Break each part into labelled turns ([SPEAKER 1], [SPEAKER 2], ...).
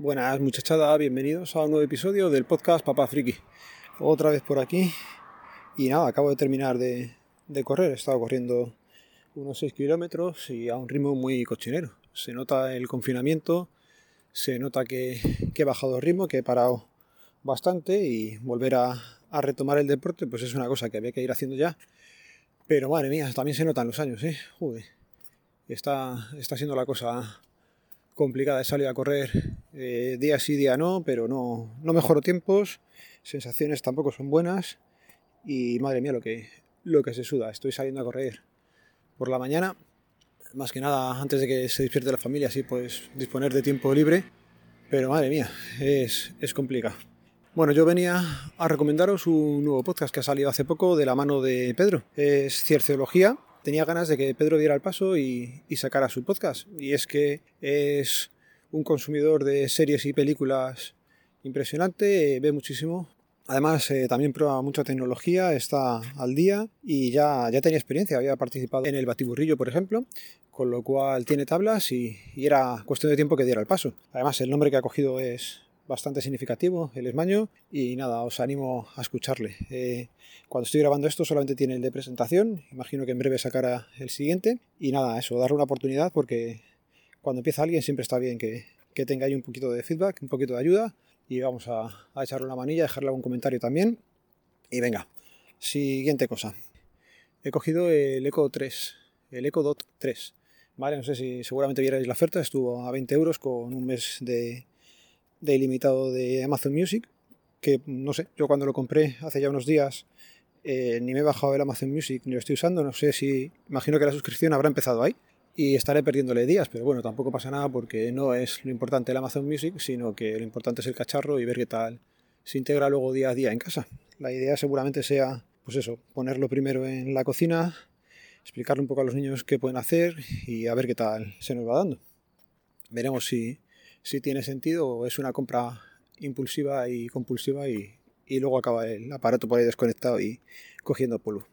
[SPEAKER 1] Buenas muchachada, bienvenidos a un nuevo episodio del podcast Papá Friki. Otra vez por aquí. Y nada, acabo de terminar de, correr. He estado corriendo unos 6 kilómetros y a un ritmo muy cochinero. Se nota el confinamiento, se nota que, he bajado el ritmo, que he parado bastante y volver a, retomar el deporte pues es una cosa que había que ir haciendo ya. Pero madre mía, también se notan los años, ¿eh? Joder. Está, está siendo la cosa complicada de salir a correr eh, día sí, día no, pero no, no mejoro tiempos, sensaciones tampoco son buenas y madre mía lo que, lo que se suda. Estoy saliendo a correr por la mañana, más que nada antes de que se despierte la familia, así pues disponer de tiempo libre, pero madre mía, es, es complicado. Bueno, yo venía a recomendaros un nuevo podcast que ha salido hace poco de la mano de Pedro. Es Cierceología, tenía ganas de que Pedro diera el paso y, sacara su podcast. Y es que es un consumidor de series y películas impresionante, ve muchísimo. Además, eh, también prueba mucha tecnología, está al día y ya, ya tenía experiencia. Había participado en el batiburrillo, por ejemplo, con lo cual tiene tablas y, y era cuestión de tiempo que diera el paso. Además, el nombre que ha cogido es, bastante significativo, el esmaño, y nada, os animo a escucharle. Eh, cuando estoy grabando esto solamente tiene el de presentación, imagino que en breve sacará el siguiente, y nada, eso, darle una oportunidad porque cuando empieza alguien siempre está bien que, que tenga ahí un poquito de feedback, un poquito de ayuda, y vamos a, a echarle una manilla, dejarle algún comentario también, y venga, siguiente cosa. He cogido el Eco 3, el Eco Dot 3. Vale, no sé si seguramente vierais la oferta, estuvo a 20 euros con un mes de, de ilimitado de Amazon Music, que no sé, yo cuando lo compré hace ya unos días eh, ni me he bajado el Amazon Music ni lo estoy usando, no sé si, imagino que la suscripción habrá empezado ahí y estaré perdiéndole días, pero bueno, tampoco pasa nada porque no es lo importante el Amazon Music, sino que lo importante es el cacharro y ver qué tal se integra luego día a día en casa. La idea seguramente sea, pues eso, ponerlo primero en la cocina, explicarle un poco a los niños qué pueden hacer y a ver qué tal se nos va dando. Veremos si, si tiene sentido o es una compra impulsiva y compulsiva y, luego acaba el aparato por ahí desconectado y cogiendo polvo.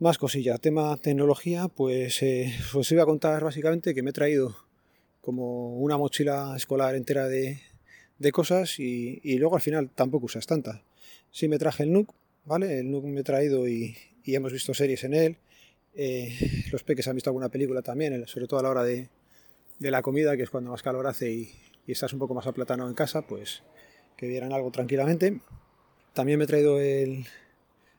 [SPEAKER 1] Más cosillas, tema tecnología, pues eh, os iba a contar básicamente que me he traído como una mochila escolar entera de, cosas y, luego al final tampoco usas tantas. Sí me traje el NUC, ¿vale? El NUC me he traído y, hemos visto series en él. Eh, los peques han visto alguna película también, sobre todo a la hora de, de la comida, que es cuando más calor hace y, estás un poco más aplatanado en casa, pues que vieran algo tranquilamente. También me he traído el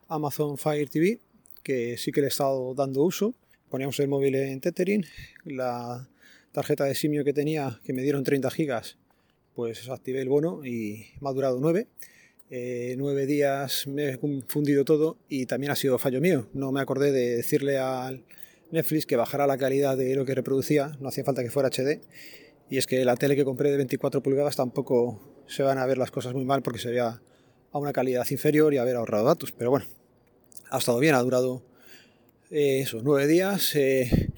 [SPEAKER 1] Amazon Fire TV, que sí que le he estado dando uso. Poníamos el móvil en Tethering, la tarjeta de simio que tenía, que me dieron 30 gigas, pues activé el bono y me ha durado 9. Eh, nueve días me he confundido todo y también ha sido fallo mío. No me acordé de decirle al, Netflix que bajara la calidad de lo que reproducía, no hacía falta que fuera HD. Y es que la tele que compré de 24 pulgadas tampoco se van a ver las cosas muy mal porque se veía a una calidad inferior y haber ahorrado datos. Pero bueno, ha estado bien, ha durado eh, esos nueve días. Eh,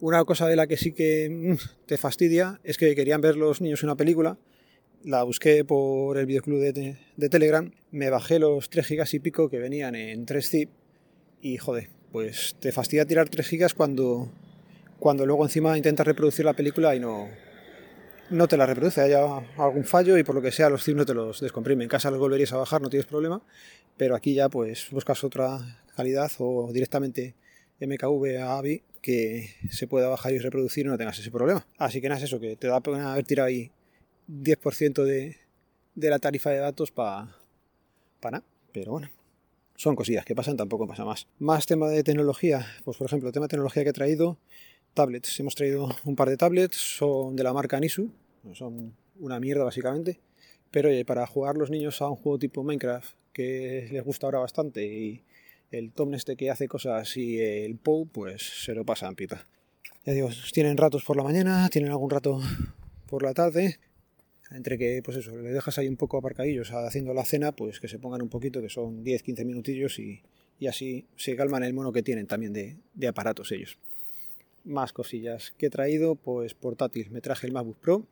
[SPEAKER 1] una cosa de la que sí que mm, te fastidia es que querían ver los niños una película. La busqué por el videoclub de, de Telegram, me bajé los 3 gigas y pico que venían en 3 zip y joder, pues te fastidia tirar 3 gigas cuando, cuando luego encima intentas reproducir la película y no, no te la reproduce, haya algún fallo y por lo que sea los zips no te los descomprime. En casa los volverías a bajar, no tienes problema, pero aquí ya pues buscas otra calidad o directamente MKV a AVI que se pueda bajar y reproducir y no tengas ese problema. Así que nada, es eso, que te da pena haber tirado ahí 10% de, de la tarifa de datos para pa nada, pero bueno son cosillas que pasan, tampoco pasa más. Más tema de tecnología, pues por ejemplo, tema de tecnología que he traído, tablets. Hemos traído un par de tablets, son de la marca Nisu, son una mierda básicamente, pero para jugar los niños a un juego tipo Minecraft, que les gusta ahora bastante, y el Tom este que hace cosas y el Pou, pues se lo pasan pita. Ya digo, tienen ratos por la mañana, tienen algún rato por la tarde, entre que, pues eso, le dejas ahí un poco aparcadillos haciendo la cena, pues que se pongan un poquito, que son 10-15 minutillos y, así se calman el mono que tienen también de, aparatos ellos. Más cosillas que he traído, pues portátil. Me traje el MacBook Pro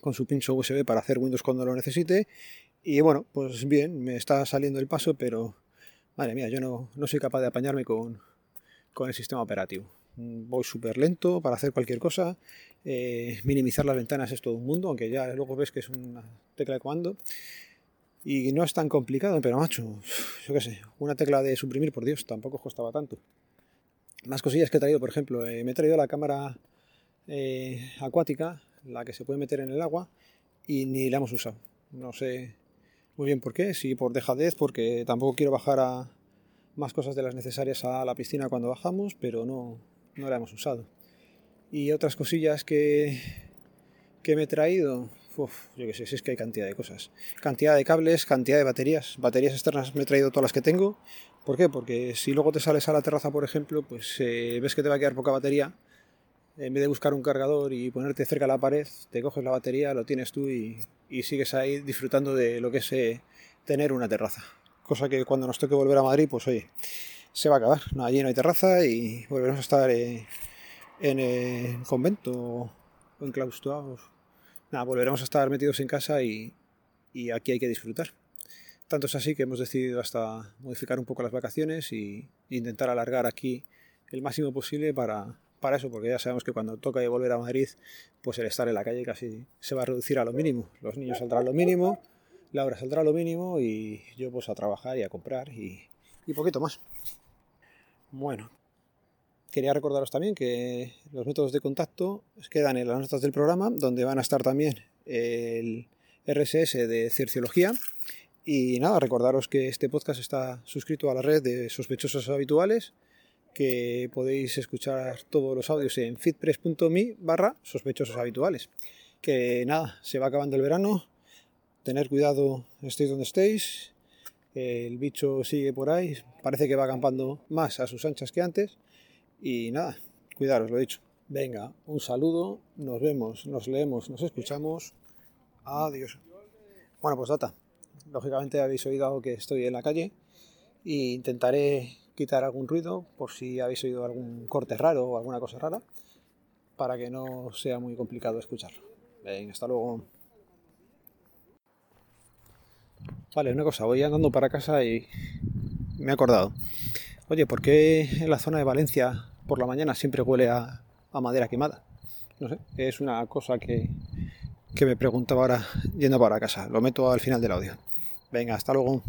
[SPEAKER 1] con su pincho USB para hacer Windows cuando lo necesite. Y bueno, pues bien, me está saliendo el paso, pero madre mía, yo no, no soy capaz de apañarme con, con el sistema operativo. voy súper lento para hacer cualquier cosa. Eh, minimizar las ventanas es todo un mundo, aunque ya luego ves que es una tecla de comando. Y no es tan complicado, pero macho, yo qué sé, una tecla de suprimir, por Dios, tampoco costaba tanto. Más cosillas que he traído, por ejemplo, eh, me he traído la cámara eh, acuática, la que se puede meter en el agua, y ni la hemos usado. No sé muy bien por qué, si por dejadez, porque tampoco quiero bajar a más cosas de las necesarias a la piscina cuando bajamos, pero no, no la hemos usado. Y otras cosillas que, que me he traído, Uf, yo qué sé, si es que hay cantidad de cosas. Cantidad de cables, cantidad de baterías. Baterías externas me he traído todas las que tengo. ¿Por qué? Porque si luego te sales a la terraza, por ejemplo, pues eh, ves que te va a quedar poca batería. En vez de buscar un cargador y ponerte cerca de la pared, te coges la batería, lo tienes tú y, sigues ahí disfrutando de lo que es eh, tener una terraza. Cosa que cuando nos toque volver a Madrid, pues oye, se va a acabar. No, allí no hay terraza y volveremos a estar eh, en el convento o enclaustrados nada, volveremos a estar metidos en casa y, aquí hay que disfrutar. Tanto es así que hemos decidido hasta modificar un poco las vacaciones e intentar alargar aquí el máximo posible para, para eso, porque ya sabemos que cuando toca volver a Madrid, pues el estar en la calle casi se va a reducir a lo mínimo. Los niños saldrán lo mínimo, Laura saldrá lo mínimo y yo pues a trabajar y a comprar y, y poquito más. Bueno, Quería recordaros también que los métodos de contacto quedan en las notas del programa, donde van a estar también el RSS de Cerciología. Y nada, recordaros que este podcast está suscrito a la red de sospechosos habituales, que podéis escuchar todos los audios en fitpress.me barra sospechosos habituales. Que nada, se va acabando el verano, tener cuidado, estéis donde estéis, el bicho sigue por ahí, parece que va acampando más a sus anchas que antes. Y nada, cuidaros, lo he dicho. Venga, un saludo, nos vemos, nos leemos, nos escuchamos. Adiós. Bueno, pues data. Lógicamente habéis oído que estoy en la calle e intentaré quitar algún ruido por si habéis oído algún corte raro o alguna cosa rara para que no sea muy complicado escucharlo. Venga, hasta luego. Vale, una cosa, voy andando para casa y me he acordado. Oye, ¿por qué en la zona de Valencia por la mañana siempre huele a, madera quemada. No sé, es una cosa que, que me preguntaba ahora yendo para casa. Lo meto al final del audio. Venga, hasta luego.